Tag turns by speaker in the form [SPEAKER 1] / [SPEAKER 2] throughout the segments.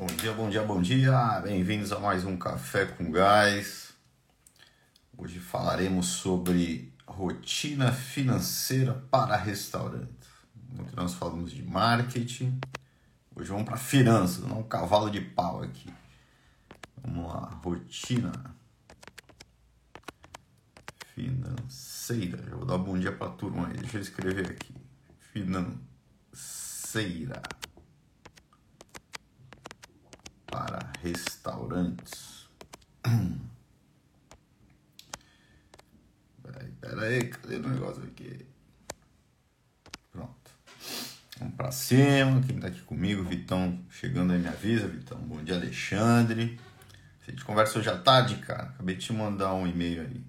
[SPEAKER 1] Bom dia, bom dia, bom dia. Bem-vindos a mais um Café com Gás. Hoje falaremos sobre rotina financeira para restaurantes. Ontem nós falamos de marketing. Hoje vamos para finanças, não um cavalo de pau aqui. Vamos lá, rotina financeira. Vou dar um bom dia para a turma aí. Deixa eu escrever aqui. Financeira para restaurantes. Peraí, peraí, cadê o negócio aqui? Pronto. Vamos pra cima. Quem tá aqui comigo, Vitão, chegando aí me avisa, Vitão. Bom dia, Alexandre. A gente conversa hoje à tarde, cara. Acabei de te mandar um e-mail aí.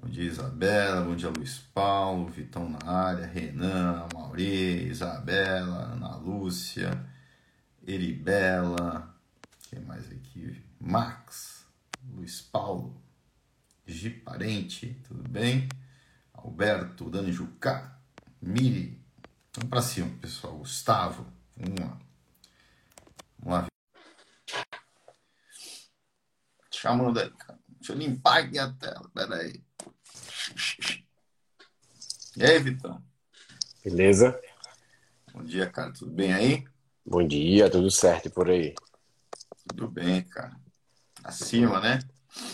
[SPEAKER 1] Bom dia, Isabela. Bom dia, Luiz Paulo. Vitão na área. Renan, Mauri, Isabela, Ana Lúcia, Eribela. Quem mais aqui? Max, Luiz Paulo, Gi Parente, tudo bem? Alberto, Dani Jucá, Miri. Vamos pra cima, pessoal. Gustavo, vamos lá. Vamos lá. Chamando aí, cara. Deixa eu limpar aqui a tela, peraí. E aí, Vitão?
[SPEAKER 2] Beleza?
[SPEAKER 1] Bom dia, cara. Tudo bem aí?
[SPEAKER 2] Bom dia, tudo certo por aí?
[SPEAKER 1] Tudo bem, cara. Acima, né?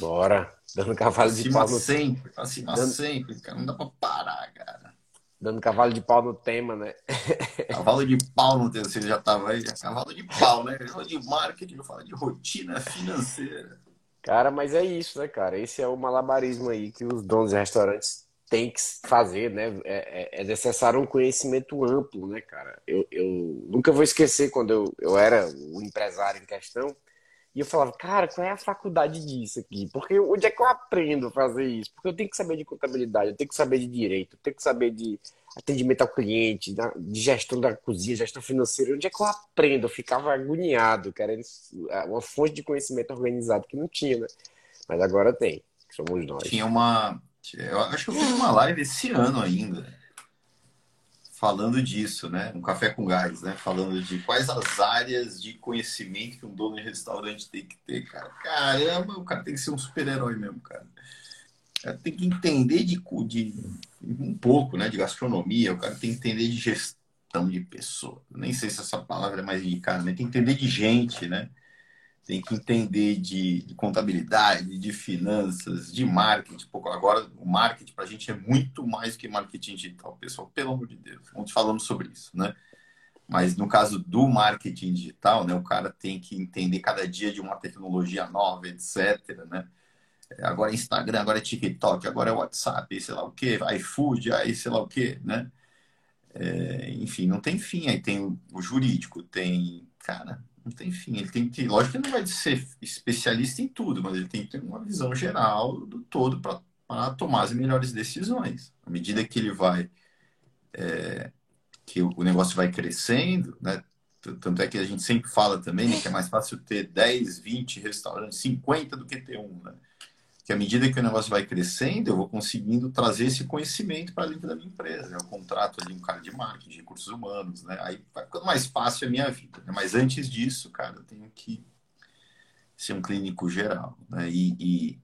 [SPEAKER 2] Bora. Dando cavalo
[SPEAKER 1] acima
[SPEAKER 2] de pau no
[SPEAKER 1] sempre, acima
[SPEAKER 2] Dando...
[SPEAKER 1] sempre, cara. Não dá pra parar, cara.
[SPEAKER 2] Dando cavalo de pau no tema, né?
[SPEAKER 1] Cavalo de pau no tema, você já tava aí. Cavalo de pau, né? Eu de marketing, eu falo de rotina financeira.
[SPEAKER 2] Cara, mas é isso, né, cara? Esse é o malabarismo aí que os donos de restaurantes têm que fazer, né? É, é, é necessário um conhecimento amplo, né, cara? Eu, eu nunca vou esquecer quando eu, eu era o empresário em questão e eu falava, cara, qual é a faculdade disso aqui? Porque onde é que eu aprendo a fazer isso? Porque eu tenho que saber de contabilidade, eu tenho que saber de direito, eu tenho que saber de atendimento ao cliente, de gestão da cozinha, gestão financeira. Onde é que eu aprendo? Eu ficava agoniado, querendo uma fonte de conhecimento organizado que não tinha, né? Mas agora tem, somos nós.
[SPEAKER 1] Tinha uma. Eu acho que eu fiz uma live esse ano ainda falando disso, né? Um café com gás, né? Falando de quais as áreas de conhecimento que um dono de restaurante tem que ter, cara. Caramba, o cara tem que ser um super-herói mesmo, cara. Tem que entender de, de um pouco, né? De gastronomia, o cara tem que entender de gestão de pessoa. Nem sei se essa palavra é mais indicada, mas tem que entender de gente, né? Tem que entender de, de, contabilidade, de finanças, de marketing. Pouco agora, o marketing para a gente é muito mais que marketing digital, pessoal. Pelo amor de Deus, ontem falamos sobre isso, né? Mas no caso do marketing digital, né, o cara tem que entender cada dia de uma tecnologia nova, etc. Né? Agora é Instagram, agora é TikTok, agora é WhatsApp, sei lá o que, iFood, aí sei lá o que, né? É, enfim, não tem fim. Aí tem o jurídico, tem, cara, não tem fim. Ele tem que, lógico que ele não vai ser especialista em tudo, mas ele tem que ter uma visão geral do todo para tomar as melhores decisões. À medida que ele vai, é, que o negócio vai crescendo, né? Tanto é que a gente sempre fala também né, que é mais fácil ter 10, 20 restaurantes, 50 do que ter um, né? Que à medida que o negócio vai crescendo, eu vou conseguindo trazer esse conhecimento para dentro da minha empresa. Eu contrato ali um cara de marketing, de recursos humanos, né? Aí vai ficando mais fácil a minha vida. Né? Mas antes disso, cara, eu tenho que ser um clínico geral, né? E, e,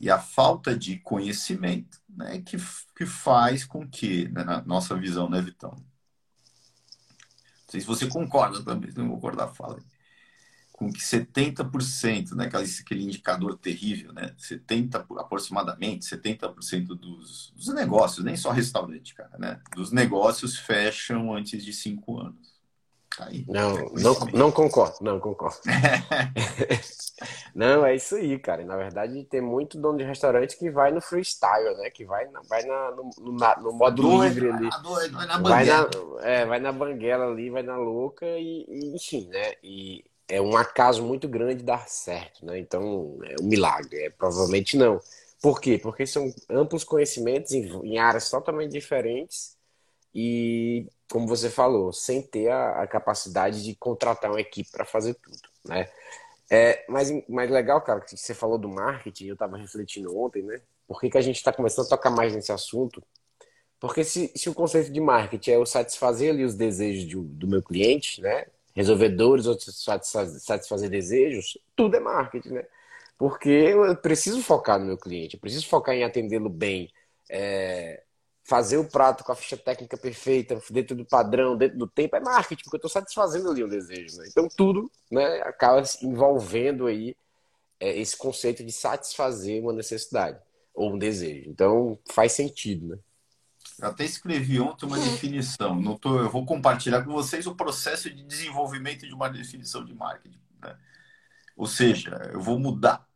[SPEAKER 1] e a falta de conhecimento, né, que, que faz com que, né, na nossa visão, né, Vitão? Não sei se você concorda também, não concordar, fala aí com que 70%, né, aquele, aquele indicador terrível, né, 70, aproximadamente 70% dos, dos negócios, nem só restaurante, cara, né, dos negócios fecham antes de cinco anos.
[SPEAKER 2] Tá aí, não, não, não concordo, não concordo. não, é isso aí, cara. Na verdade, tem muito dono de restaurante que vai no freestyle, né? Que vai, na, vai na, no, no, na, no modo doido, livre ali. Doido, vai, na vai, na, é, vai na banguela ali, vai na louca e, e enfim, né? E é um acaso muito grande dar certo, né? Então, é um milagre. É, provavelmente não. Por quê? Porque são amplos conhecimentos em, em áreas totalmente diferentes e, como você falou, sem ter a, a capacidade de contratar uma equipe para fazer tudo, né? É, mas, mas legal, cara, que você falou do marketing, eu estava refletindo ontem, né? Por que, que a gente está começando a tocar mais nesse assunto? Porque se, se o conceito de marketing é eu satisfazer ali os desejos de, do meu cliente, né? Resolver dores ou satisfazer, desejos, tudo é marketing, né? Porque eu preciso focar no meu cliente, eu preciso focar em atendê-lo bem, é, fazer o prato com a ficha técnica perfeita, dentro do padrão, dentro do tempo, é marketing, porque eu estou satisfazendo ali o desejo. Né? Então tudo né, acaba envolvendo aí é, esse conceito de satisfazer uma necessidade ou um desejo. Então faz sentido, né?
[SPEAKER 1] Eu até escrevi ontem uma definição. Não tô, eu vou compartilhar com vocês o processo de desenvolvimento de uma definição de marketing. Né? Ou seja, eu vou mudar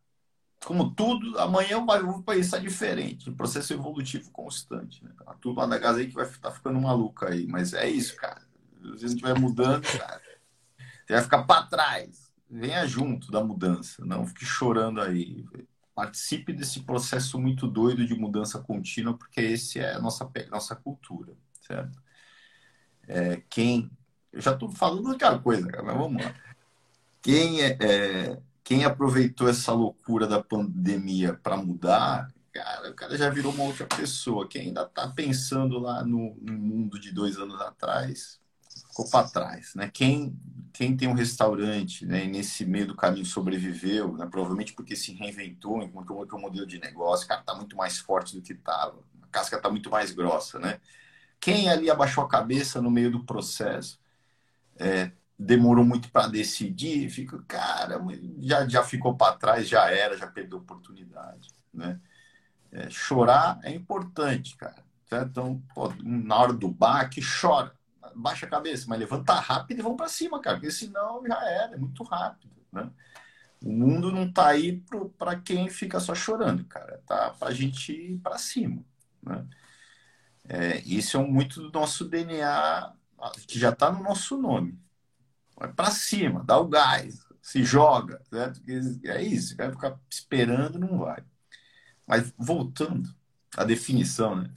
[SPEAKER 1] como tudo, amanhã eu vou pensar diferente. Processo evolutivo constante. Né? A turma da aí que vai estar tá ficando maluca aí. Mas é isso, cara. Se a gente vai mudando, cara, você vai ficar para trás. Venha junto da mudança. Não fique chorando aí. Participe desse processo muito doido de mudança contínua, porque esse é a nossa, nossa cultura, certo? É, quem... Eu já estou falando outra coisa, cara, mas vamos lá. Quem é, é quem aproveitou essa loucura da pandemia para mudar, cara, o cara já virou uma outra pessoa. Quem ainda está pensando lá no, no, mundo de dois anos atrás, ficou para trás, né? Quem, quem tem um restaurante, né, e nesse meio do caminho sobreviveu, né, provavelmente porque se reinventou, encontrou outro modelo de negócio, cara, está muito mais forte do que estava, a casca está muito mais grossa, né? Quem ali abaixou a cabeça no meio do processo, é, demorou muito para decidir, fica, cara, já, já ficou para trás, já era, já perdeu oportunidade, né? É, chorar é importante, cara. Certo? Então, pô, na hora do baque, chora, baixa a cabeça, mas levanta rápido e vão para cima, cara, porque senão já era, é muito rápido, né? O mundo não tá aí para quem fica só chorando, cara. Tá para a gente ir para cima, né? É, isso é muito do nosso DNA, que já está no nosso nome. Vai para cima, dá o gás, se joga. Certo? É isso, vai ficar esperando, não vai. Mas voltando à definição, né?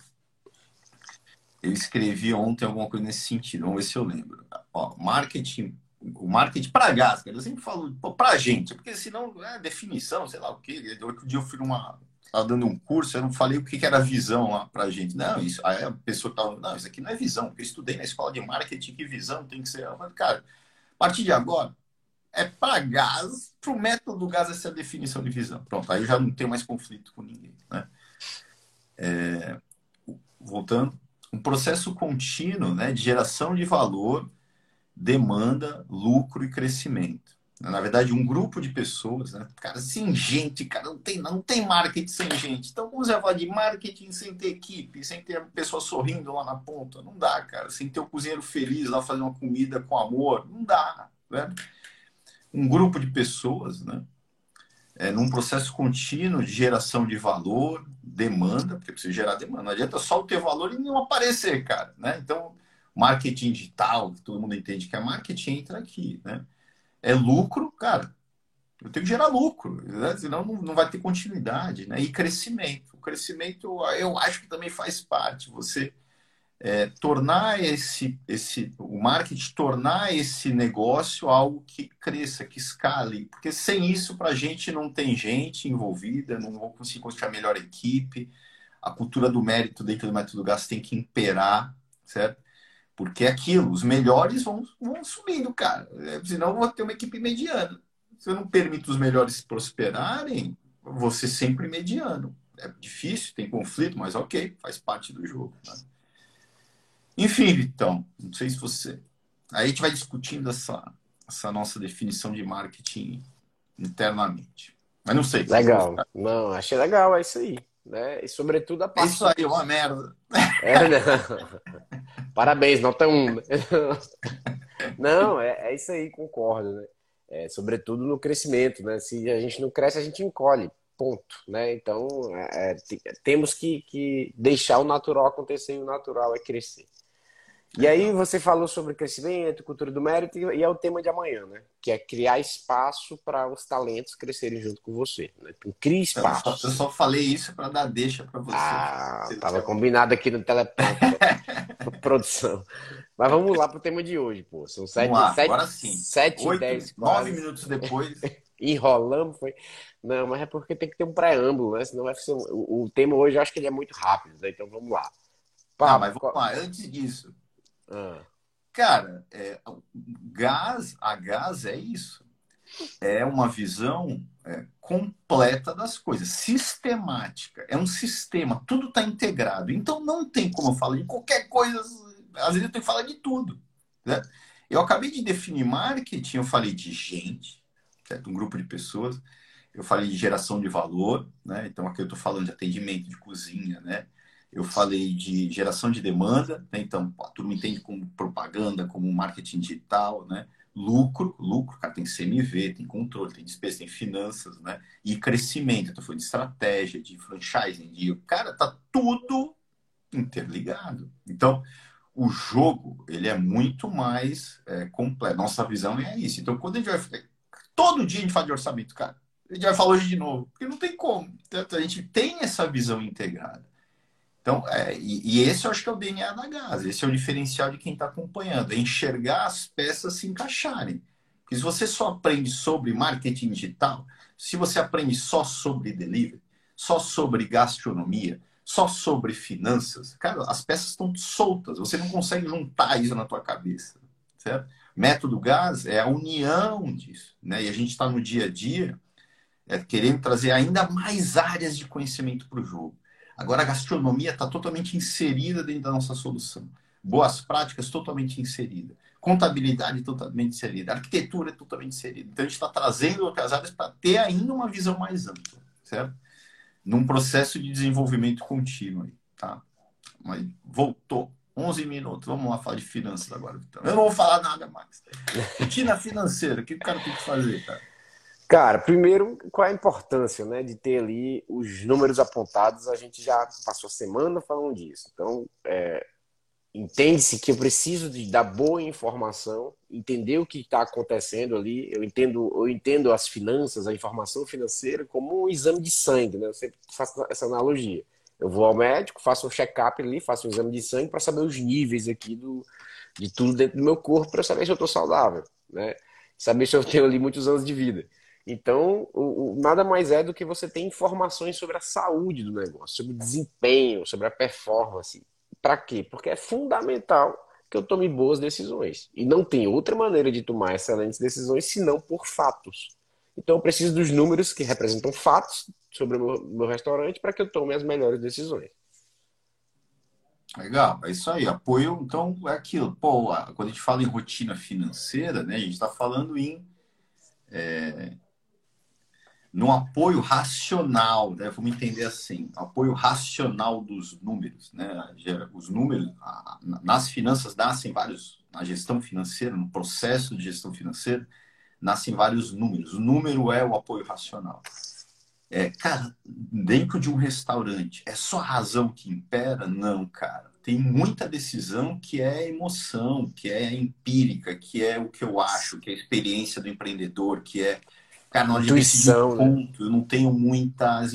[SPEAKER 1] Eu escrevi ontem alguma coisa nesse sentido, vamos ver se eu lembro. Ó, marketing, o marketing para gás, cara, eu sempre falo para gente, porque senão é definição, sei lá o quê. Outro dia eu fui numa. Estava dando um curso, eu não falei o que era visão lá para gente. Não, isso, aí a pessoa estava. Não, isso aqui não é visão, eu estudei na escola de marketing que visão tem que ser. Mas, cara, a partir de agora, é para gás, para o método do gás, essa é a definição de visão. Pronto, aí eu já não tenho mais conflito com ninguém. Né? É, voltando, um processo contínuo né, de geração de valor, demanda, lucro e crescimento. Na verdade, um grupo de pessoas, né? Cara, sem gente, cara, não tem, não tem marketing sem gente. Então, como você vai falar de marketing sem ter equipe, sem ter a pessoa sorrindo lá na ponta? Não dá, cara. Sem ter o cozinheiro feliz lá fazendo uma comida com amor? Não dá, né? Um grupo de pessoas, né? É, num processo contínuo de geração de valor, demanda, porque precisa gerar demanda. Não adianta só ter valor e não aparecer, cara, né? Então, marketing digital, que todo mundo entende que é marketing, entra aqui, né? é lucro, cara, eu tenho que gerar lucro, né? senão não, não vai ter continuidade, né? E crescimento. O crescimento, eu acho que também faz parte. Você é, tornar esse, esse, o marketing, tornar esse negócio algo que cresça, que escale. Porque sem isso, para a gente, não tem gente envolvida, não vou conseguir construir a melhor equipe. A cultura do mérito dentro do método gasto tem que imperar, certo? Porque é aquilo, os melhores vão, vão subindo, cara. É, senão eu vou ter uma equipe mediana. Se eu não permito os melhores prosperarem, você sempre mediano. É difícil, tem conflito, mas ok, faz parte do jogo. Né? Enfim, Vitão, não sei se você. Aí a gente vai discutindo essa, essa nossa definição de marketing internamente. Mas não sei.
[SPEAKER 2] Legal. Não, achei legal, é isso aí. Né? E sobretudo a
[SPEAKER 1] parte. Isso aí é uma merda.
[SPEAKER 2] É, não. Parabéns, nota 1. Um. Não, é, é isso aí, concordo, né? É, sobretudo no crescimento, né? Se a gente não cresce, a gente encolhe, ponto, né? Então, é, é temos que, que deixar o natural acontecer e o natural é crescer. E aí você falou sobre crescimento, cultura do mérito, e é o tema de amanhã, né? Que é criar espaço para os talentos crescerem junto com você. Né? Então, cria espaço.
[SPEAKER 1] Eu só, eu só falei isso para dar deixa para você.
[SPEAKER 2] Ah, estava combinado aqui no teleprompter. produção. Mas vamos lá para o tema de hoje, pô. São sete,
[SPEAKER 1] lá,
[SPEAKER 2] sete,
[SPEAKER 1] agora sim.
[SPEAKER 2] sete
[SPEAKER 1] Oito,
[SPEAKER 2] dez,
[SPEAKER 1] nove minutos depois.
[SPEAKER 2] Enrolamos, foi. Não, mas é porque tem que ter um preâmbulo, né? Senão vai ser. O, o tema hoje eu acho que ele é muito rápido, né? Então vamos lá.
[SPEAKER 1] Pá, ah, mas vamos lá. Antes disso,
[SPEAKER 2] ah.
[SPEAKER 1] cara, é, gás, a gás é isso. É uma visão é, completa das coisas, sistemática. É um sistema, tudo está integrado. Então não tem como eu falar de qualquer coisa. Às vezes eu tenho que falar de tudo. Né? Eu acabei de definir marketing, eu falei de gente, certo? um grupo de pessoas. Eu falei de geração de valor, né? Então aqui eu estou falando de atendimento, de cozinha, né? Eu falei de geração de demanda, né? então a turma entende como propaganda, como marketing digital, né? Lucro, lucro, cara, tem CMV, tem controle, tem despesa, tem finanças, né? E crescimento, então foi de estratégia, de franchising, de cara, tá tudo interligado. Então, o jogo, ele é muito mais é, completo. Nossa visão é isso. Então, quando a gente vai. Todo dia a gente fala de orçamento, cara. A gente vai falar hoje de novo, porque não tem como. Então, a gente tem essa visão integrada. Então, é, e, e, esse eu acho que é o DNA da Gás, esse é o diferencial de quem está acompanhando, é enxergar as peças se encaixarem. Porque se você só aprende sobre marketing digital, se você aprende só sobre delivery, só sobre gastronomia, só sobre finanças, cara, as peças estão soltas, você não consegue juntar isso na tua cabeça, certo? Método Gás é a união disso, né? E a gente está no dia a dia é, querendo trazer ainda mais áreas de conhecimento para o jogo. Agora, a gastronomia está totalmente inserida dentro da nossa solução. Boas práticas totalmente inserida. Contabilidade totalmente inserida. Arquitetura totalmente inserida. Então, a gente está trazendo outras áreas para ter ainda uma visão mais ampla, certo? Num processo de desenvolvimento contínuo. Aí, tá? Mas voltou. 11 minutos. Vamos lá falar de finanças agora. Eu não vou falar nada mais. Rotina financeira. O que o cara tem que fazer, cara?
[SPEAKER 2] Cara, primeiro, qual é a importância né, de ter ali os números apontados? A gente já passou a semana falando disso. Então, é, entende-se que eu preciso de dar boa informação, entender o que está acontecendo ali. Eu entendo, eu entendo as finanças, a informação financeira como um exame de sangue. Né? Eu sempre faço essa analogia. Eu vou ao médico, faço um check-up ali, faço um exame de sangue para saber os níveis aqui do, de tudo dentro do meu corpo, para saber se eu estou saudável, né? saber se eu tenho ali muitos anos de vida. Então, o, o, nada mais é do que você ter informações sobre a saúde do negócio, sobre o desempenho, sobre a performance. Para quê? Porque é fundamental que eu tome boas decisões. E não tem outra maneira de tomar excelentes decisões senão por fatos. Então, eu preciso dos números que representam fatos sobre o meu, meu restaurante para que eu tome as melhores decisões.
[SPEAKER 1] Legal, é isso aí. Apoio, então, é aquilo. Pô, quando a gente fala em rotina financeira, né, a gente está falando em é, no apoio racional, né? vamos entender assim, apoio racional dos números, né? Os números, nas finanças nascem vários, na gestão financeira, no processo de gestão financeira, nascem vários números. O número é o apoio racional. É, cara, dentro de um restaurante, é só a razão que impera? Não, cara. Tem muita decisão que é emoção, que é empírica, que é o que eu acho, que é a experiência do empreendedor, que é Cara, na hora de decidir um né? ponto, né? eu não tenho muitas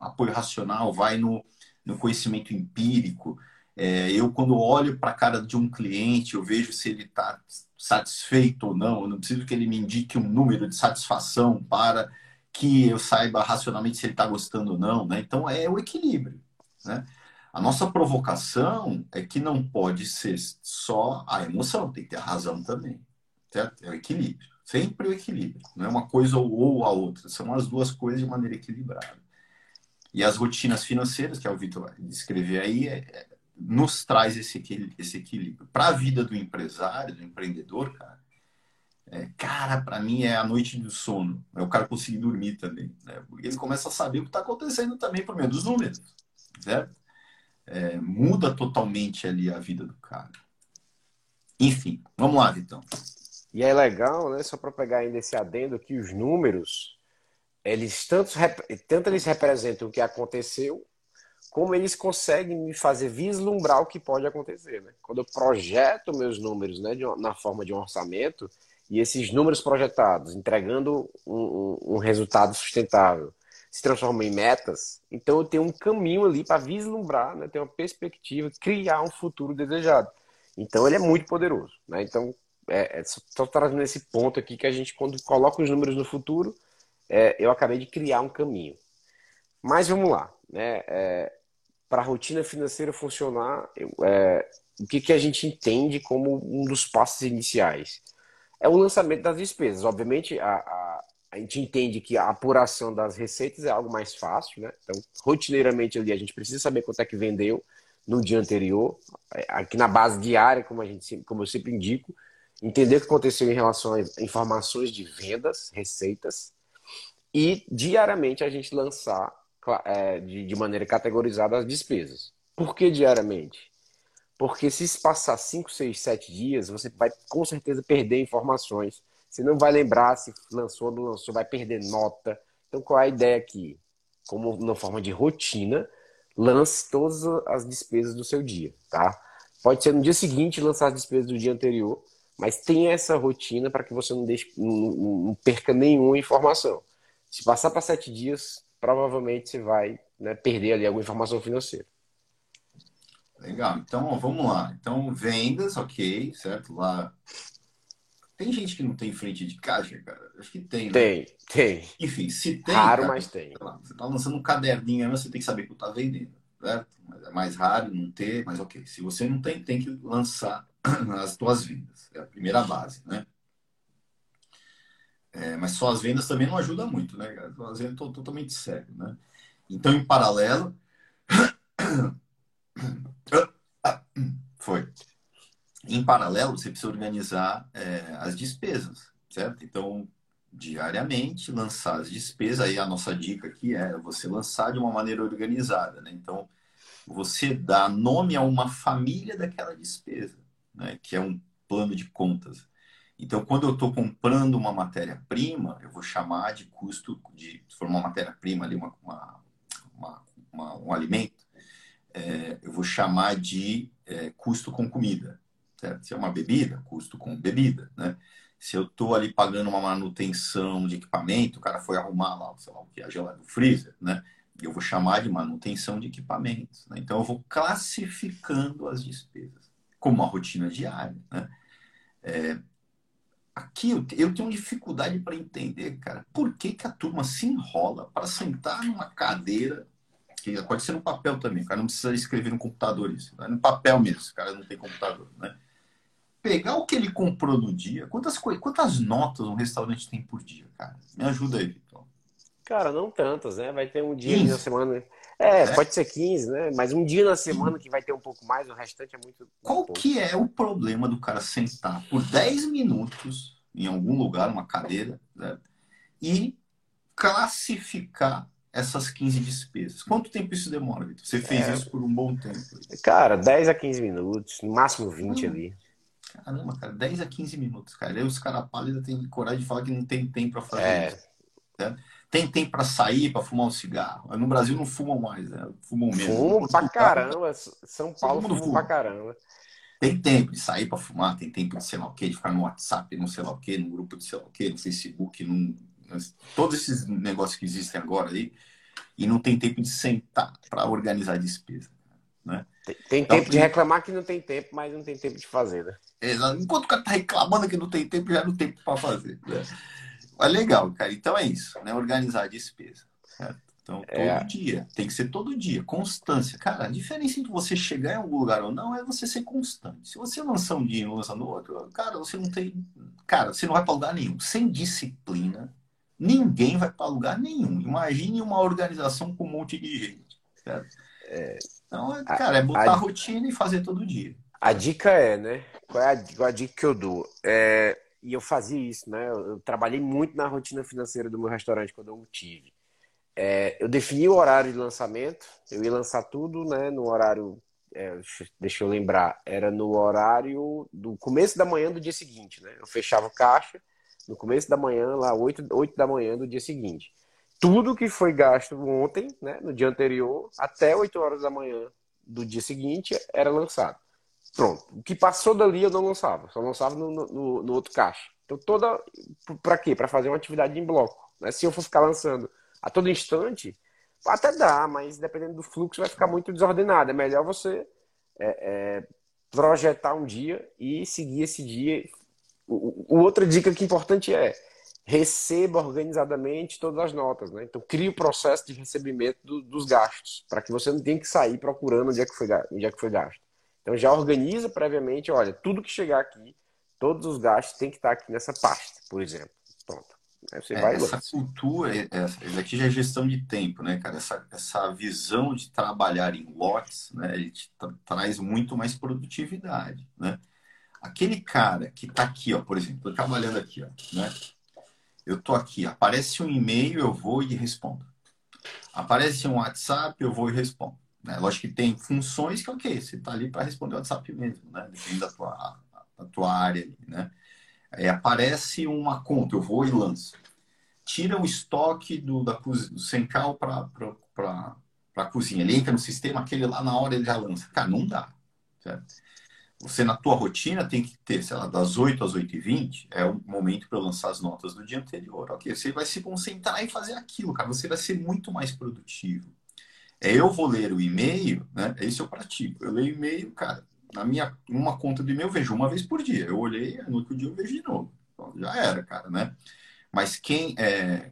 [SPEAKER 1] apoio racional, vai no, no conhecimento empírico. É, eu, quando olho para a cara de um cliente, eu vejo se ele está satisfeito ou não. Eu não preciso que ele me indique um número de satisfação para que eu saiba racionalmente se ele está gostando ou não. Né? Então, é o equilíbrio. Né? A nossa provocação é que não pode ser só a emoção, tem que ter a razão também. Certo? É o equilíbrio. Sempre o equilíbrio. Não é uma coisa ou, a outra. São as duas coisas de maneira equilibrada. E as rotinas financeiras, que é o Vitor descrever aí, é, é, nos traz esse, esse equilíbrio. Para a vida do empresário, do empreendedor, cara, é, cara, para mim é a noite do sono. É o cara conseguir dormir também. Né? Porque ele começa a saber o que está acontecendo também por meio dos números. Certo? É, muda totalmente ali a vida do cara. Enfim, vamos lá, Vitão.
[SPEAKER 2] E é legal, né, só para pegar ainda esse adendo, que os números, eles tanto, tanto eles representam o que aconteceu, como eles conseguem me fazer vislumbrar o que pode acontecer. Né? Quando eu projeto meus números né, na forma de um orçamento, e esses números projetados, entregando um, um, um resultado sustentável, se transformam em metas, então eu tenho um caminho ali para vislumbrar, né, ter uma perspectiva, criar um futuro desejado. Então ele é muito poderoso. Né? Então, é, é, só trazendo esse ponto aqui que a gente, quando coloca os números no futuro, é, eu acabei de criar um caminho. Mas vamos lá. Né? É, para a rotina financeira funcionar, é, o que, que a gente entende como um dos passos iniciais? É o lançamento das despesas. Obviamente, a, a, a gente entende que a apuração das receitas é algo mais fácil, né? Então, rotineiramente ali, a gente precisa saber quanto é que vendeu no dia anterior, aqui na base diária, como, a gente, como eu sempre indico, entender o que aconteceu em relação a informações de vendas, receitas, e diariamente a gente lançar é, de, de maneira categorizada as despesas. Por que diariamente? Porque se passar 5, 6, 7 dias, você vai com certeza perder informações. Você não vai lembrar se lançou ou não lançou, vai perder nota. Então, qual é a ideia aqui? Como uma forma de rotina, lance todas as despesas do seu dia, tá? Pode ser no dia seguinte lançar as despesas do dia anterior, mas tenha essa rotina para que você não, deixe, não, não, perca nenhuma informação. Se passar para sete dias, provavelmente você vai né, perder ali alguma informação financeira.
[SPEAKER 1] Legal. Então, ó, vamos lá. Então, vendas, ok, certo? Lá. Tem gente que não tem frente de caixa, cara? Acho que tem, né?
[SPEAKER 2] Tem, tem.
[SPEAKER 1] Enfim, se tem.
[SPEAKER 2] Raro, cara, mas tem.
[SPEAKER 1] Lá, você tá lançando um caderninho, você tem que saber que tá vendendo, certo? É mais raro não ter, mas ok. Se você não tem, tem que lançar as tuas vendas. É a primeira base, né? É, mas só as vendas também não ajuda muito, né? As vendas estão totalmente cego, né? Então, em paralelo. Foi. Em paralelo, você precisa organizar é, as despesas, certo? Então, diariamente, lançar as despesas. Aí a nossa dica aqui é você lançar de uma maneira organizada, né? Então, você dá nome a uma família daquela despesa, né? Que é um plano de contas. Então, quando eu estou comprando uma matéria-prima, eu vou chamar de custo de, se for uma matéria-prima ali, uma, uma, uma, um alimento, é, eu vou chamar de é, custo com comida. Certo? Se é uma bebida, custo com bebida, né? Se eu estou ali pagando uma manutenção de equipamento, o cara foi arrumar lá, sei lá, o que, a geladeira do freezer, né? Eu vou chamar de manutenção de equipamentos. Né? Então, eu vou classificando as despesas como uma rotina diária, né? É, aqui eu, eu tenho dificuldade para entender, cara, por que, que a turma se enrola para sentar numa cadeira, que pode ser no papel também, o cara não precisa escrever no computador isso, é no papel mesmo, o cara não tem computador, né? Pegar o que ele comprou no dia, quantas, quantas notas um restaurante tem por dia, cara? Me ajuda aí, Vitor.
[SPEAKER 2] Cara, não tantas, né? Vai ter um dia na semana. É, é, pode ser 15, né? Mas um dia na semana que vai ter um pouco mais, o restante é muito.
[SPEAKER 1] Qual que é o problema do cara sentar por 10 minutos em algum lugar, uma cadeira, né? e classificar essas 15 despesas? Quanto tempo isso demora, Vitor? Você fez é... isso por um bom tempo.
[SPEAKER 2] Cara, 10 a 15 minutos, no máximo 20 ali.
[SPEAKER 1] Caramba, cara, 10 a 15 minutos, cara. Aí os caras pálidos têm coragem de falar que não tem tempo para fazer
[SPEAKER 2] é.
[SPEAKER 1] isso. Né? Tem tempo para sair, para fumar um cigarro. No Brasil não fumam mais, né? Fumam mesmo.
[SPEAKER 2] Fumam pra caramba. São Paulo fuma, fuma pra caramba.
[SPEAKER 1] Tem tempo de sair para fumar, tem tempo de sei lá o quê, de ficar no WhatsApp, no sei lá o quê, no grupo de sei lá o quê, no Facebook, num, todos esses negócios que existem agora aí, e não tem tempo de sentar para organizar a despesa. Né?
[SPEAKER 2] Tem, tem então, tempo de reclamar que não tem tempo, mas não tem tempo de fazer, né?
[SPEAKER 1] Exato. Enquanto o cara tá reclamando que não tem tempo, já não tem tempo para fazer. Né? Mas legal, cara. Então é isso, né? Organizar a despesa. Certo? Então, todo é. dia. Tem que ser todo dia. Constância. Cara, a diferença entre você chegar em algum lugar ou não é você ser constante. Se você lançar um dia e não lançar no outro, cara, você não tem. Cara, você não vai para lugar nenhum. Sem disciplina, ninguém vai para lugar nenhum. Imagine uma organização com um monte de gente. Certo? É. Então, é, cara, é botar a, a, rotina e fazer todo dia.
[SPEAKER 2] A dica é, né? Qual é a, qual é a dica que eu dou? É, e eu fazia isso, né? Eu, trabalhei muito na rotina financeira do meu restaurante quando eu tive. É, eu defini o horário de lançamento, eu ia lançar tudo, né? No horário, é, deixa eu lembrar, era no horário do começo da manhã do dia seguinte, né? Eu fechava caixa no começo da manhã, lá 8, 8 da manhã do dia seguinte. Tudo que foi gasto ontem, né? No dia anterior, até 8 horas da manhã do dia seguinte, era lançado. Pronto. O que passou dali eu não lançava, só lançava no, no, no outro caixa. Então, toda. Para quê? Para fazer uma atividade em bloco. Né? Se eu for ficar lançando a todo instante, até dá, mas dependendo do fluxo vai ficar muito desordenado. É melhor você é, é, projetar um dia e seguir esse dia. O, o, outra dica que é importante é receba organizadamente todas as notas, né? Então crie o processo de recebimento do, dos gastos, para que você não tenha que sair procurando onde é que foi, onde é que foi gasto. Então já organiza previamente, olha, tudo que chegar aqui, todos os gastos tem que estar aqui nessa pasta, por exemplo. Pronto.
[SPEAKER 1] Aí você é, vai essa cultura, essa, isso aqui já é gestão de tempo, né, cara? Essa, essa visão de trabalhar em lotes, né, ele te tra traz muito mais produtividade, né? Aquele cara que está aqui, ó, por exemplo, trabalhando aqui, ó, né? Eu tô aqui, aparece um e-mail, eu vou e respondo. Aparece um WhatsApp, eu vou e respondo. Né? Lógico que tem funções que, ok, você está ali para responder o WhatsApp mesmo, né? Depende da tua, da tua área, né? É, aparece uma conta, eu vou e lanço. Tira o estoque do, da, do central para a cozinha. Ele entra no sistema, aquele lá na hora ele já lança. Cara, não dá. Certo? você na tua rotina tem que ter, sei lá, das 8 às 8 e 20 é o momento para lançar as notas do dia anterior. Ok, você vai se concentrar em fazer aquilo, cara. Você vai ser muito mais produtivo. É, eu vou ler o e-mail, né? Esse eu pratico. Eu leio e-mail, cara, na minha uma conta de e-mail eu vejo uma vez por dia. Eu olhei, no outro dia eu vejo de novo. Então, já era, cara, né? Mas quem é,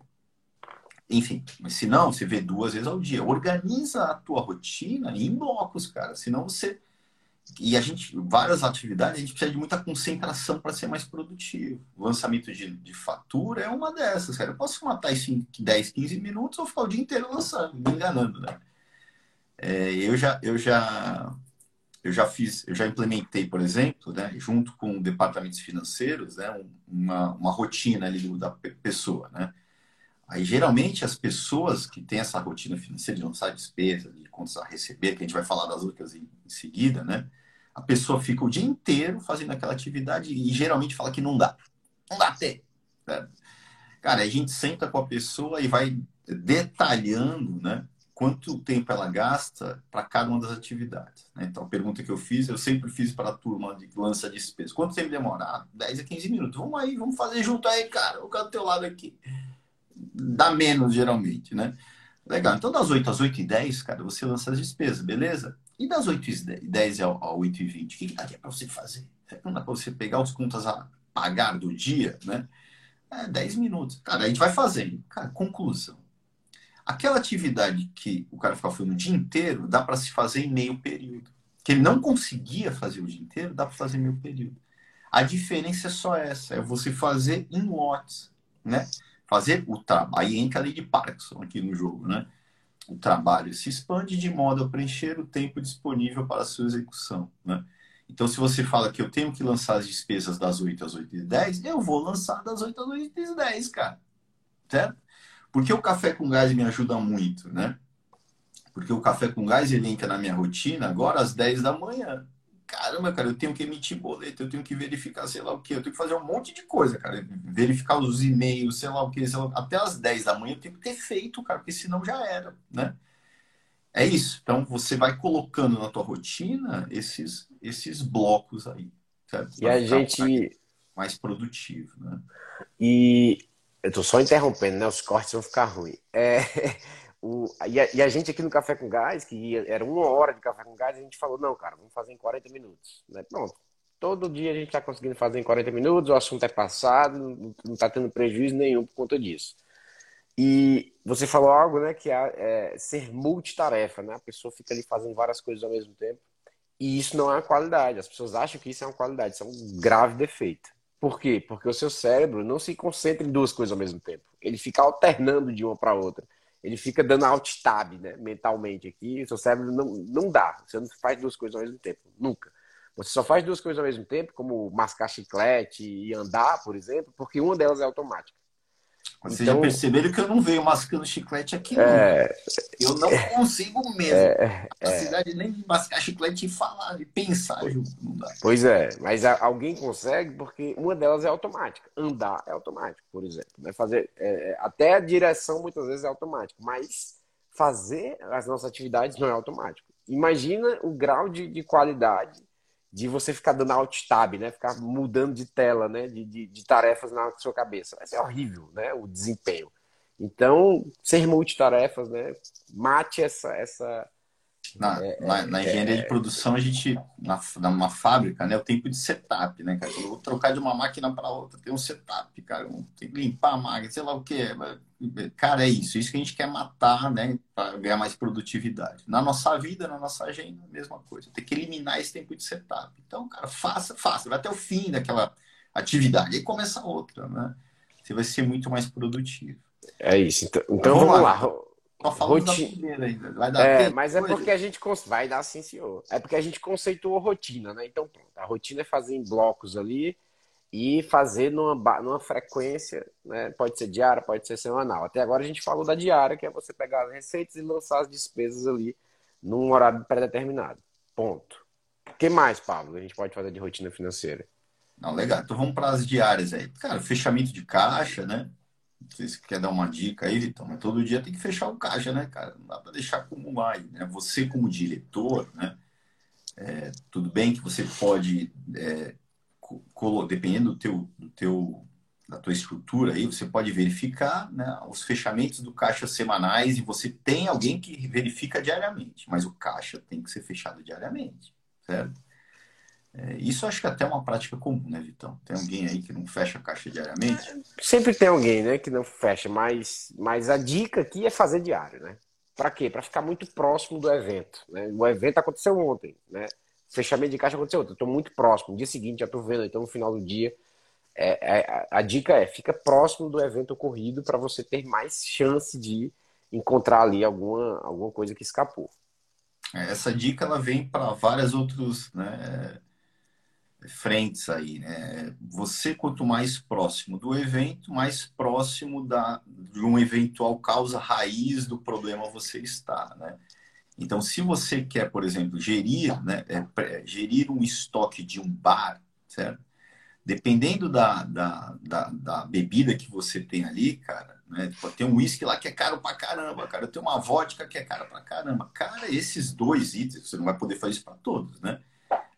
[SPEAKER 1] enfim, mas se não, você vê duas vezes ao dia. Organiza a tua rotina em blocos, cara. Senão você e a gente, várias atividades, a gente precisa de muita concentração para ser mais produtivo. O lançamento de, de fatura é uma dessas, cara. Eu posso matar isso em 10, 15 minutos ou ficar o dia inteiro lançando, me enganando, né? É, eu já, eu já, eu já fiz, eu já implementei, por exemplo, né, junto com departamentos financeiros, né, uma, uma rotina ali da pessoa, né? Aí, geralmente, as pessoas que têm essa rotina financeira de lançar despesa, de contas a receber, que a gente vai falar das outras em, em seguida, né? A pessoa fica o dia inteiro fazendo aquela atividade e geralmente fala que não dá. Não dá até. Né? Cara, a gente senta com a pessoa e vai detalhando, né? Quanto tempo ela gasta para cada uma das atividades. Né? Então, a pergunta que eu fiz, eu sempre fiz para a turma de lança despesa. Quanto tempo demora? Ah, 10 a 15 minutos. Vamos aí, vamos fazer junto aí, cara. Eu quero do teu lado aqui dá menos geralmente, né? Legal. Então, das 8 às 8 e 10, cara, você lança as despesas, beleza? E das 8 e 10 ao, 8 e 20, o que, que dá para você fazer? Não dá para você pegar os contas a pagar do dia, né? É 10 minutos. Cara, a gente vai fazendo. Cara, conclusão. Aquela atividade que o cara ficava fazendo o dia inteiro, dá para se fazer em meio período. Que ele não conseguia fazer o dia inteiro, dá para fazer em meio período. A diferença é só essa, é você fazer em lotes, né? fazer o trabalho. Aí entra a lei de Parkinson aqui no jogo, né? O trabalho se expande de modo a preencher o tempo disponível para a sua execução, né? Então, se você fala que eu tenho que lançar as despesas das 8 às 8 e 10, eu vou lançar das 8 às 8 e 10, cara. Certo? Porque o café com gás me ajuda muito, né? Porque o café com gás ele entra na minha rotina agora às 10 da manhã caramba, cara, eu tenho que emitir boleto, eu tenho que verificar, sei lá o que, eu tenho que fazer um monte de coisa, cara. Verificar os e-mails, sei lá o que, até as 10 da manhã eu tenho que ter feito, cara, porque senão já era, né? É isso. Então você vai colocando na tua rotina esses, esses blocos aí.
[SPEAKER 2] Certo? E a gente.
[SPEAKER 1] Mais produtivo, né?
[SPEAKER 2] E eu tô só interrompendo, né? Os cortes vão ficar ruins. É. O, e, a, e, a, gente aqui no Café com Gás, que ia, era uma hora de Café com Gás, a gente falou, não, cara, vamos fazer em 40 minutos. Né? Pronto. Todo dia a gente está conseguindo fazer em 40 minutos, o assunto é passado, não está tendo prejuízo nenhum por conta disso. E você falou algo, né, que é, é ser multitarefa, né? A pessoa fica ali fazendo várias coisas ao mesmo tempo. E isso não é uma qualidade. As pessoas acham que isso é uma qualidade, isso é um grave defeito. Por quê? Porque o seu cérebro não se concentra em duas coisas ao mesmo tempo. Ele fica alternando de uma para outra ele fica dando alt tab, né, mentalmente aqui, o seu cérebro não, não dá, você não faz duas coisas ao mesmo tempo, nunca. Você só faz duas coisas ao mesmo tempo, como mascar chiclete e andar, por exemplo, porque uma delas é automática.
[SPEAKER 1] Vocês então, já perceberam que eu não venho mascando chiclete aqui, é, não. Eu não é, consigo mesmo. É, a é. cidade nem de mascar chiclete e falar, e pensar dá.
[SPEAKER 2] Pois é, mas alguém consegue porque uma delas é automática. Andar é automático, por exemplo. Né? Fazer, é, é, até a direção muitas vezes é automático, mas fazer as nossas atividades não é automático. Imagina o grau de, de qualidade de você ficar dando alt tab, né? Ficar mudando de tela, né? De, de, de, tarefas na sua cabeça. Vai ser horrível, né? O desempenho. Então, ser multitarefas, né? Mate essa, essa,
[SPEAKER 1] Na, é, na, na engenharia é, de produção, a gente, na, numa fábrica, né, o tempo de setup, né, cara? Eu vou trocar de uma máquina para outra, tem um setup, cara. Tem que limpar a máquina, sei lá o que. Cara, é isso. Isso que a gente quer matar, né, para ganhar mais produtividade. Na nossa vida, na nossa agenda, a mesma coisa. Tem que eliminar esse tempo de setup. Então, cara, faça, faça. Vai até o fim daquela atividade. Aí começa outra, né? Você vai ser muito mais produtivo.
[SPEAKER 2] É isso. Então, então vamos, vamos lá. lá.
[SPEAKER 1] Só falando Roti... da primeira ainda. Vai
[SPEAKER 2] dar é, mas é porque a gente vai dar sim, senhor. É porque a gente conceituou rotina, né? Então, pronto. A rotina é fazer em blocos ali e fazer numa, numa frequência, né? Pode ser diária, pode ser semanal. Até agora a gente falou da diária, que é você pegar as receitas e lançar as despesas ali num horário pré-determinado. Ponto. O que mais, Pablo, a gente pode fazer de rotina financeira?
[SPEAKER 1] Não, legal. Então vamos para as diárias aí. Cara, fechamento de caixa, né? Não sei se quer dar uma dica aí, Vitão, mas todo dia tem que fechar o caixa, né, cara? Não dá para deixar acumular aí, né? Você como diretor, né? É, tudo bem que você pode, é, dependendo do teu, do teu, da tua estrutura aí, você pode verificar né, os fechamentos do caixa semanais e você tem alguém que verifica diariamente, mas o caixa tem que ser fechado diariamente, certo? É, isso acho que até é uma prática comum, né, Vitão? Tem alguém aí que não fecha a caixa diariamente?
[SPEAKER 2] Sempre tem alguém, né, que não fecha, mas, mas a dica aqui é fazer diário, né? Para quê? Para ficar muito próximo do evento. Né? O evento aconteceu ontem, né? Fechamento de caixa aconteceu ontem. Eu estou muito próximo. No dia seguinte já estou vendo, então no final do dia. É, é, a dica é fica próximo do evento ocorrido para você ter mais chance de encontrar ali alguma, alguma coisa que escapou.
[SPEAKER 1] É, essa dica ela vem para vários outros né, frentes aí, né? Você quanto mais próximo do evento, mais próximo da, de uma eventual causa raiz do problema você está, né? Então, se você quer, por exemplo, gerir, né, é, gerir um estoque de um bar, certo? Dependendo da, da, da, da bebida que você tem ali, cara, né? Tem um uísque lá que é caro pra caramba, cara. Tem uma vodka que é cara pra caramba. Cara, esses dois itens, você não vai poder fazer isso para todos, né?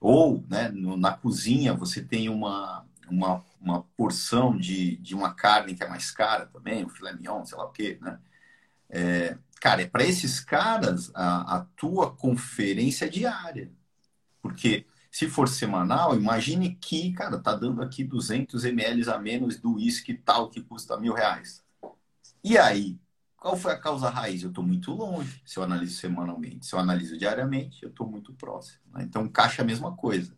[SPEAKER 1] Ou né, no, na cozinha você tem uma, uma, uma porção de, de uma carne que é mais cara também, o filé mignon, sei lá o quê, né? É, cara, é para esses caras a, a tua conferência é diária. Porque se for semanal, imagine que, cara, tá dando aqui 200 ml a menos do uísque tal que custa mil reais. E aí, qual foi a causa raiz? Eu estou muito longe. Se eu analiso semanalmente, se eu analiso diariamente, eu estou muito próximo. Né? Então, caixa é a mesma coisa.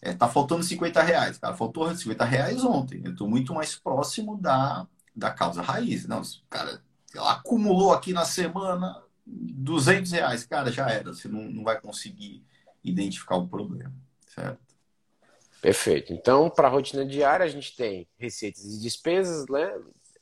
[SPEAKER 1] É, tá faltando 50 reais. Cara, faltou 50 reais ontem. Eu estou muito mais próximo da, da causa raiz. Não, cara, acumulou aqui na semana 200 reais. Cara, já era. Você não, não vai conseguir identificar o problema, certo?
[SPEAKER 2] Perfeito. Então, para a rotina diária, a gente tem receitas e despesas, né?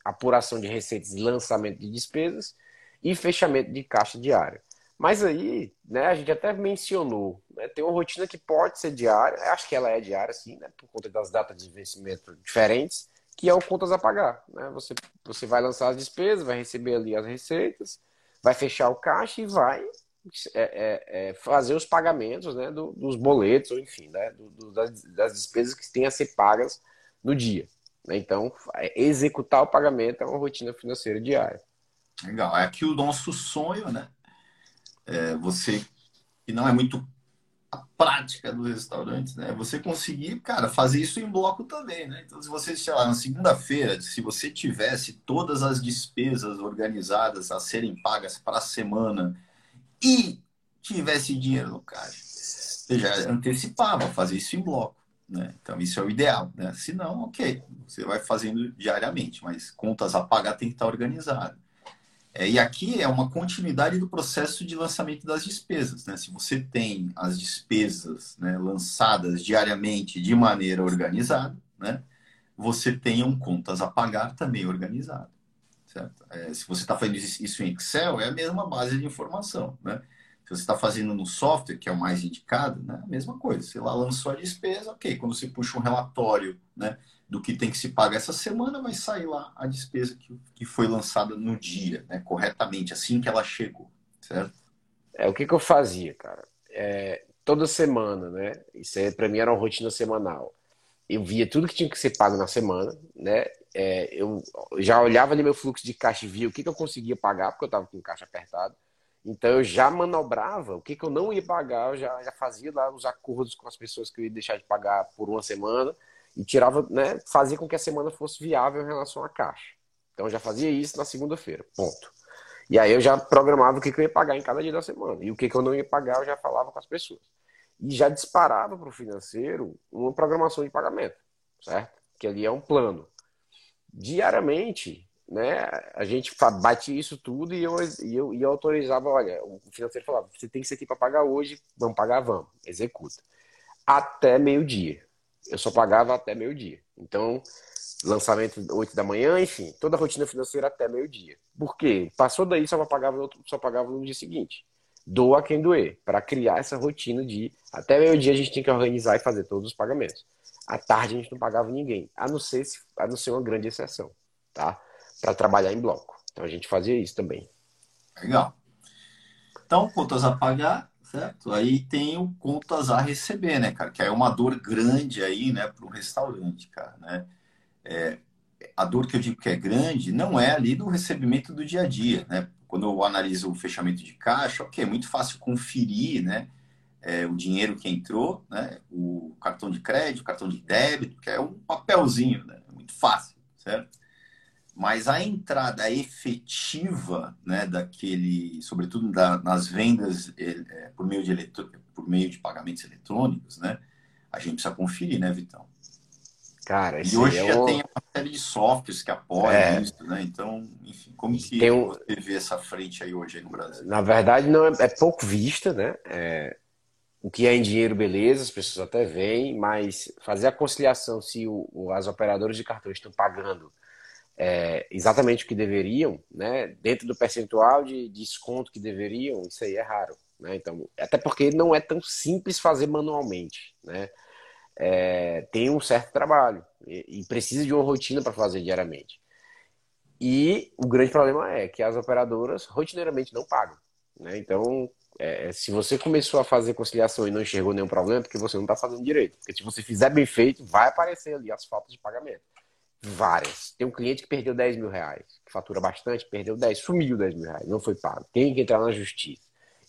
[SPEAKER 2] Apuração de receitas e lançamento de despesas e fechamento de caixa diária. Mas aí, né, a gente até mencionou, né, tem uma rotina que pode ser diária, acho que ela é diária, sim, né, por conta das datas de vencimento diferentes, que é o contas a pagar. Né? Você, você vai lançar as despesas, vai receber ali as receitas, vai fechar o caixa e vai é, é, é, fazer os pagamentos né, do, dos boletos, ou enfim, né, do, do, das, das despesas que têm a ser pagas no dia. Então, executar o pagamento é uma rotina financeira diária.
[SPEAKER 1] Legal. É aqui o nosso sonho, né? É você, que não é muito a prática dos restaurantes, né? Você conseguir, cara, fazer isso em bloco também, né? Então, se você, sei lá, na segunda-feira, se você tivesse todas as despesas organizadas a serem pagas para a semana e tivesse dinheiro no caixa, você já antecipava fazer isso em bloco. Né? Então, isso é o ideal. Né? Se não, ok, você vai fazendo diariamente, mas contas a pagar tem que estar organizado. É, e aqui é uma continuidade do processo de lançamento das despesas. Né? Se você tem as despesas né, lançadas diariamente de maneira organizada, né, você tem um contas a pagar também organizado. É, se você está fazendo isso em Excel, é a mesma base de informação. Né? Se você está fazendo no software, que é o mais indicado, né? a mesma coisa. Você lá lançou a despesa, ok. Quando você puxa um relatório né, do que tem que se pagar essa semana, vai sair lá a despesa que, que foi lançada no dia, né, corretamente, assim que ela chegou, certo?
[SPEAKER 2] É o que, que eu fazia, cara. É, toda semana, né? Isso para mim era uma rotina semanal. Eu via tudo que tinha que ser pago na semana, né? É, eu já olhava ali meu fluxo de caixa e via o que, que eu conseguia pagar, porque eu estava com caixa apertado Então eu já manobrava o que, que eu não ia pagar, eu já, já fazia lá os acordos com as pessoas que eu ia deixar de pagar por uma semana e tirava, né, fazia com que a semana fosse viável em relação à caixa. Então eu já fazia isso na segunda-feira, ponto. E aí eu já programava o que, que eu ia pagar em cada dia da semana. E o que, que eu não ia pagar, eu já falava com as pessoas. E já disparava para o financeiro uma programação de pagamento, certo? Que ali é um plano. Diariamente, né, a gente batia isso tudo e eu, e eu, e eu autorizava, olha, o financeiro falava, você tem isso aqui para pagar hoje, vamos pagar, vamos, executa. Até meio-dia. Eu só pagava até meio-dia. Então, lançamento 8 da manhã, enfim, toda a rotina financeira até meio-dia. Por quê? Passou daí, só pagava só pagava no dia seguinte. Doa quem doer, para criar essa rotina de até meio-dia a gente tem que organizar e fazer todos os pagamentos. À tarde a gente não pagava ninguém, a não ser, se, a não ser uma grande exceção, tá? Para trabalhar em bloco. Então a gente fazia isso também.
[SPEAKER 1] Legal. Então, contas a pagar, certo? Aí tem o contas a receber, né, cara? Que é uma dor grande aí, né, para um restaurante, cara, né? é, a dor que eu digo que é grande não é ali do recebimento do dia a dia, né? Quando eu analiso o fechamento de caixa, ok, é muito fácil conferir, né? É, o dinheiro que entrou, né? O cartão de crédito, cartão de débito, que é um papelzinho, né? É muito fácil, certo? Mas a entrada efetiva, né? Daquele, sobretudo da, nas vendas é, por meio de eletro, por meio de pagamentos eletrônicos, né? A gente precisa conferir, né, Vitão?
[SPEAKER 2] Cara,
[SPEAKER 1] e hoje é já o... tem uma série de softwares que apoiam é. isso, né? Então, enfim, como que um... você vê essa frente aí hoje aí no Brasil?
[SPEAKER 2] Na verdade, não é, é pouco vista, né? É... O que é em dinheiro, beleza, as pessoas até veem, mas fazer a conciliação se o, as operadoras de cartão estão pagando é, exatamente o que deveriam, né? Dentro do percentual de desconto que deveriam, isso aí é raro, né? Então, até porque não é tão simples fazer manualmente, né? é, tem um certo trabalho e, e precisa de uma rotina para fazer diariamente. E o grande problema é que as operadoras rotineiramente não pagam. Né? Então, é, se você começou a fazer conciliação e não enxergou nenhum problema, é porque você não está fazendo direito. Porque se você fizer bem feito, vai aparecer ali as faltas de pagamento. Várias. Tem um cliente que perdeu 10 mil reais, que fatura bastante, perdeu 10, sumiu 10 mil reais, não foi pago. Tem que entrar na justiça.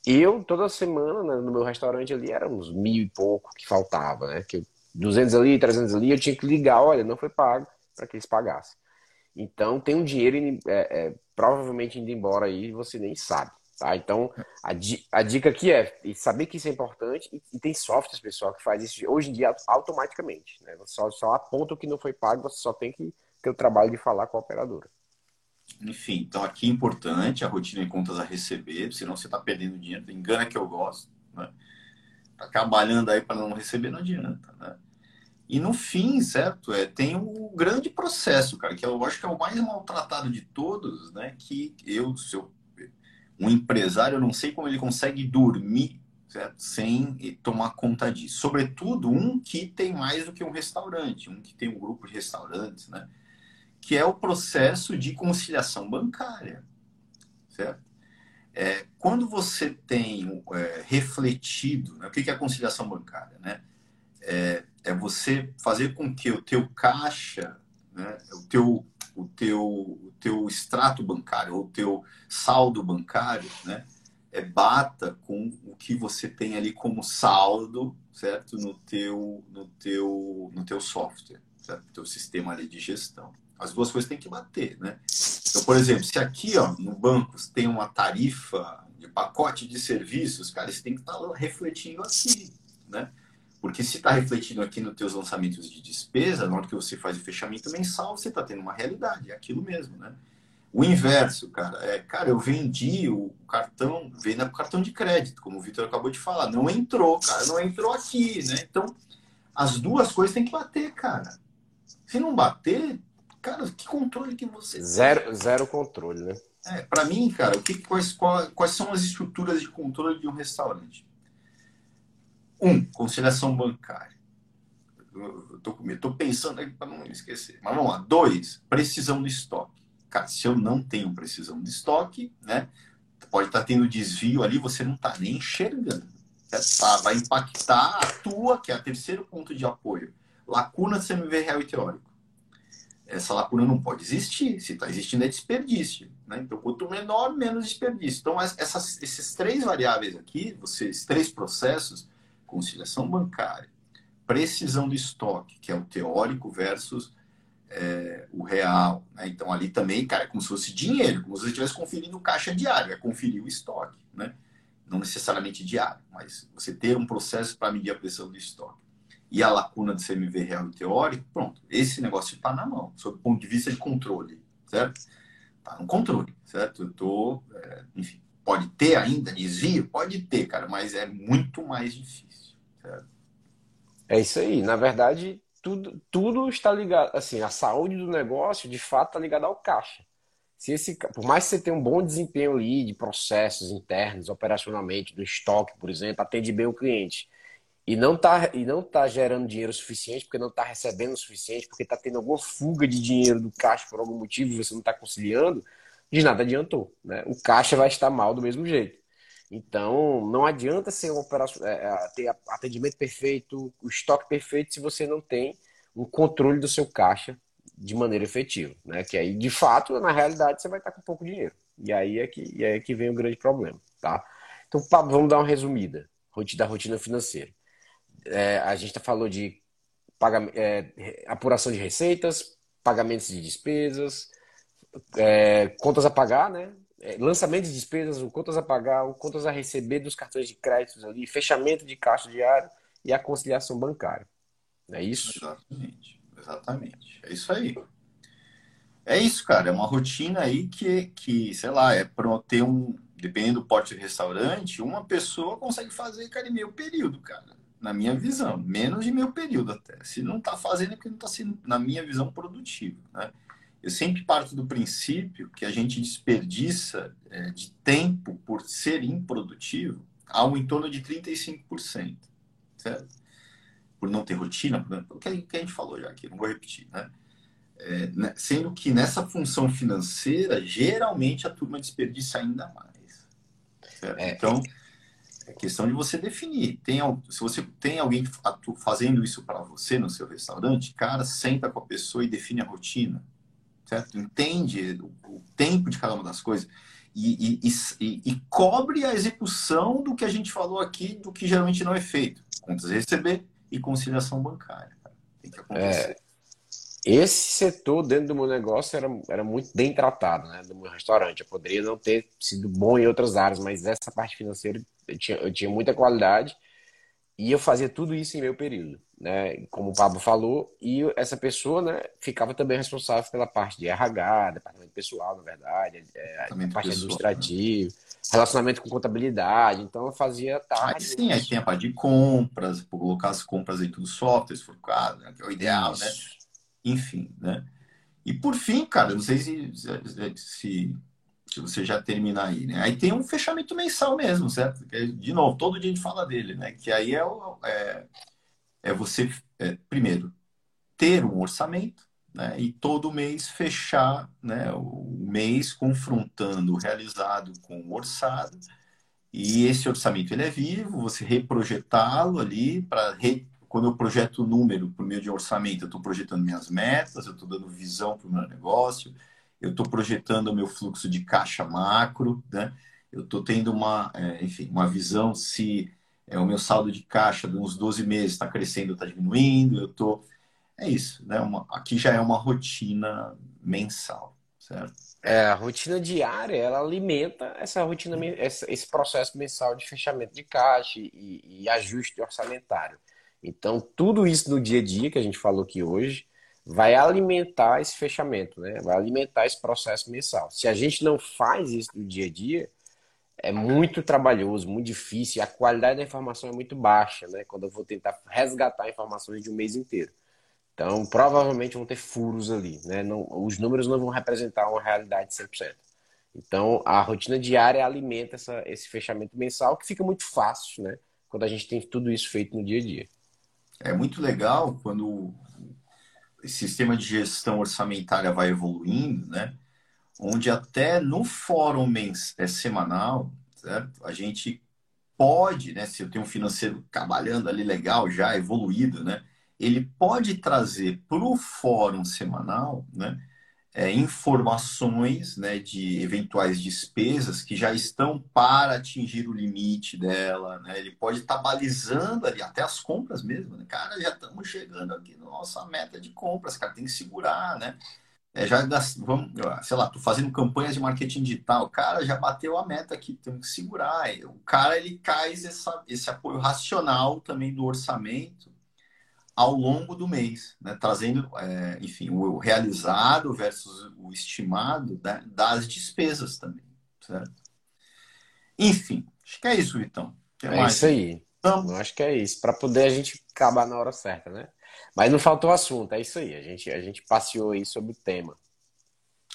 [SPEAKER 2] Eu, toda semana, né, no meu restaurante ali, era uns mil e pouco que faltava, né? Que eu 200 ali, 300 ali, eu tinha que ligar, olha, não foi pago, para que eles pagassem. Então, tem um dinheiro é, é, provavelmente indo embora aí você nem sabe. Tá? Então, a, a, dica aqui é saber que isso é importante e, e, tem softwares, pessoal, que faz isso hoje em dia automaticamente. Né? Você só, só aponta o que não foi pago, você só tem que ter o trabalho de falar com a operadora.
[SPEAKER 1] Enfim, então aqui é importante a rotina de contas a receber, senão você está perdendo dinheiro. Engana que eu gosto. Né? Tá trabalhando aí para não receber, não adianta. Né? E no fim, certo? É, tem o grande processo, cara, que eu acho que é o mais maltratado de todos, né? Que eu, seu, um empresário, eu não sei como ele consegue dormir certo? sem tomar conta disso. Sobretudo um que tem mais do que um restaurante, um que tem um grupo de restaurantes, né? Que é o processo de conciliação bancária, certo? É, quando você tem é, refletido, né, o que é a conciliação bancária, né? É, é você fazer com que o teu caixa, né, o, teu, o, teu, o teu extrato bancário, o teu saldo bancário, né, é, bata com o que você tem ali como saldo, certo? No teu, no teu, no teu software, certo? No teu sistema ali de gestão. As duas coisas têm que bater, né? Então, por exemplo, se aqui, ó, no banco, tem uma tarifa de pacote de serviços, cara, isso tem que estar tá refletindo aqui, né? Porque se está refletindo aqui nos teus lançamentos de despesa, na hora que você faz o fechamento mensal, você está tendo uma realidade, é aquilo mesmo, né? O inverso, cara, é, cara, eu vendi o cartão, venda o cartão de crédito, como o Vitor acabou de falar, não entrou, cara, não entrou aqui, né? Então, as duas coisas têm que bater, cara. Se não bater, cara, que controle que você
[SPEAKER 2] Zero, zero controle, né?
[SPEAKER 1] É, para mim, cara, o que, quais, quais são as estruturas de controle de um restaurante? Um, conciliação bancária. Tô pensando aqui para não esquecer. Mas vamos lá. Dois, precisão do estoque. Cara, se eu não tenho precisão de estoque, né? Pode estar tá tendo desvio ali, você não está nem enxergando. Tá, vai impactar a tua, que é o terceiro ponto de apoio. Lacuna CMV real e teórico. Essa lacuna não pode existir. Se está existindo, é desperdício. Né? Então, quanto menor, menos desperdício. Então, essas, esses três variáveis aqui, vocês, três processos, conciliação bancária, precisão do estoque, que é o teórico versus é, o real. Né? Então, ali também, cara, é como se fosse dinheiro, como se você estivesse conferindo caixa diária, é conferir o estoque. Né? Não necessariamente diário, mas você ter um processo para medir a pressão do estoque. E a lacuna do CMV real e teórico, pronto, esse negócio está na mão, sob o ponto de vista de controle, certo? Está no controle, certo? Eu tô, é, enfim, pode ter ainda desvio? Pode ter, cara, mas é muito mais difícil, certo?
[SPEAKER 2] É isso aí. Na verdade, tudo, tudo está ligado, assim, a saúde do negócio, de fato, está ligada ao caixa. Se esse, por mais que você tenha um bom desempenho ali de processos internos, operacionalmente, do estoque, por exemplo, atende bem o cliente, e não está e não tá gerando dinheiro suficiente, porque não está recebendo o suficiente, porque está tendo alguma fuga de dinheiro do caixa por algum motivo e você não está conciliando, de nada adiantou. Né? O caixa vai estar mal do mesmo jeito. Então, não adianta ser uma operação, é, é, ter atendimento perfeito, o estoque perfeito, se você não tem um controle do seu caixa de maneira efetiva. Né? Que aí, de fato, na realidade, você vai estar com pouco dinheiro. E aí é que, e aí é que vem o grande problema. Tá? Então, vamos dar uma resumida da rotina financeira. É, a gente tá falou de pagamento, é, apuração de receitas, pagamentos de despesas, é, contas a pagar, né? é, lançamento de despesas, o contas a pagar, o contas a receber dos cartões de créditos ali, fechamento de caixa diário e a conciliação bancária. É isso?
[SPEAKER 1] Exatamente, exatamente. É isso aí. É isso, cara. É uma rotina aí que, que sei lá, é para ter um. Dependendo do porte de restaurante, uma pessoa consegue fazer, cara, em meio período, cara. Na minha visão. Menos de meio período até. Se não está fazendo, é porque não está sendo, na minha visão, produtivo. Né? Eu sempre parto do princípio que a gente desperdiça é, de tempo por ser improdutivo algo em torno de 35%, certo? Por não ter rotina, o que a gente falou já aqui, não vou repetir, né? É, né? Sendo que nessa função financeira, geralmente a turma desperdiça ainda mais. É, então, é questão de você definir. Tem, se você tem alguém fazendo isso para você no seu restaurante, cara, senta com a pessoa e define a rotina certo? Entende o tempo de cada uma das coisas e, e, e, e, cobre a execução do que a gente falou aqui, do que geralmente não é feito. Contas receber e conciliação bancária. Tem que acontecer.
[SPEAKER 2] É, esse setor dentro do meu negócio era, era muito bem tratado, né? Do meu restaurante. Eu poderia não ter sido bom em outras áreas, mas essa parte financeira eu tinha, eu tinha muita qualidade e eu fazia tudo isso em meu período, né? Como o Pablo falou, e essa pessoa, né, ficava também responsável pela parte de RH, departamento pessoal, na verdade, é, a parte administrativa, né? relacionamento com contabilidade. Então eu fazia tarde.
[SPEAKER 1] Aí sim, aí tem a parte de compras, colocar as compras dentro do software, se for o caso, né, que é o ideal, né? isso. né? Enfim, né? E por fim, cara, não sei se, se se você já terminar aí, né? Aí tem um fechamento mensal mesmo, certo? De novo, todo dia a gente fala dele, né? Que aí é, é, é você, é, primeiro, ter um orçamento, né? E todo mês fechar né, o mês confrontando o realizado com o orçado. E esse orçamento ele é vivo, você reprojetá-lo ali para re... quando eu projeto o número por meio de orçamento, eu estou projetando minhas metas, eu estou dando visão para o meu negócio, eu estou projetando o meu fluxo de caixa macro, né? eu estou tendo uma, é, enfim, uma visão se é, o meu saldo de caixa de uns 12 meses está crescendo ou está diminuindo, eu estou... É isso, né? Uma, aqui já é uma rotina mensal, certo?
[SPEAKER 2] É, a rotina diária, ela alimenta essa rotina, esse processo mensal de fechamento de caixa e, e ajuste orçamentário. Então, tudo isso no dia a dia que a gente falou aqui hoje, vai alimentar esse fechamento, né? Vai alimentar esse processo mensal. Se a gente não faz isso no dia a dia, é muito trabalhoso, muito difícil, a qualidade da informação é muito baixa, né? Quando eu vou tentar resgatar informações de um mês inteiro. Então, provavelmente vão ter furos ali, né? Não, os números não vão representar uma realidade 100%. Então, a rotina diária alimenta essa, esse fechamento mensal, que fica muito fácil, né? Quando a gente tem tudo isso feito no dia a dia.
[SPEAKER 1] É muito legal quando sistema de gestão orçamentária vai evoluindo, né? Onde até no fórum mens, é, semanal, certo? A gente pode, né? Se eu tenho um financeiro trabalhando ali legal, já evoluído, né? Ele pode trazer para o fórum semanal, né? É, informações né, de eventuais despesas que já estão para atingir o limite dela. Né? Ele pode estar tá balizando ali, até as compras mesmo. Né? Cara, já estamos chegando aqui na nossa meta de compras, cara, tem que segurar, né? É, já vamos, sei lá, tô fazendo campanhas de marketing digital, cara, já bateu a meta aqui, temos que segurar. O cara ele cai essa, esse apoio racional também do orçamento ao longo do mês, né? trazendo, é, enfim, o realizado versus o estimado né? das despesas também, certo? Enfim, acho que é isso, Vitão.
[SPEAKER 2] é mais? isso aí. Então, acho que é isso, para poder a gente acabar na hora certa, né? Mas não faltou assunto, é isso aí. A gente, a gente passeou aí sobre o tema.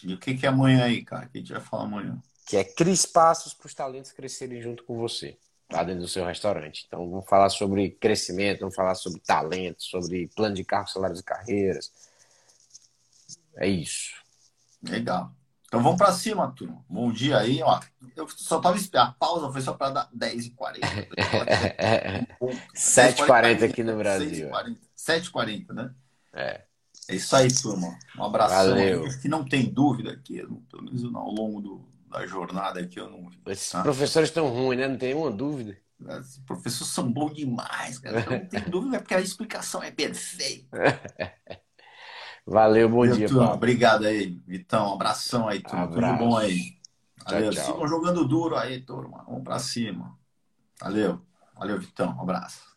[SPEAKER 1] E o que, que é amanhã aí, cara? O que a gente vai falar amanhã?
[SPEAKER 2] Que é crie espaços para os talentos crescerem junto com você lá dentro do seu restaurante. Então, vamos falar sobre crescimento, vamos falar sobre talento, sobre plano de carro, salários e carreiras. É isso.
[SPEAKER 1] Legal. Então vamos para cima, turma. Bom dia aí, ó. Eu só tava esperando. A pausa foi só para dar 10h40.
[SPEAKER 2] 7h40 aqui no Brasil.
[SPEAKER 1] 7h40, né?
[SPEAKER 2] É.
[SPEAKER 1] É isso aí, turma. Um abração. Valeu. Que não tem dúvida aqui, pelo menos ao longo do, da jornada aqui eu não vi.
[SPEAKER 2] Esses tá? professores estão ruins, né? Não tem uma dúvida.
[SPEAKER 1] Os professores são bons demais, cara. Não tem dúvida, porque a explicação é perfeita.
[SPEAKER 2] Valeu, bom dia,
[SPEAKER 1] Paulo. Obrigado aí, Vitão. Um abração aí, turma. Tudo bom aí. Valeu. Tchau, tchau. Sigam jogando duro aí, turma. Vamos pra cima. Valeu. Valeu, Vitão. Um abraço.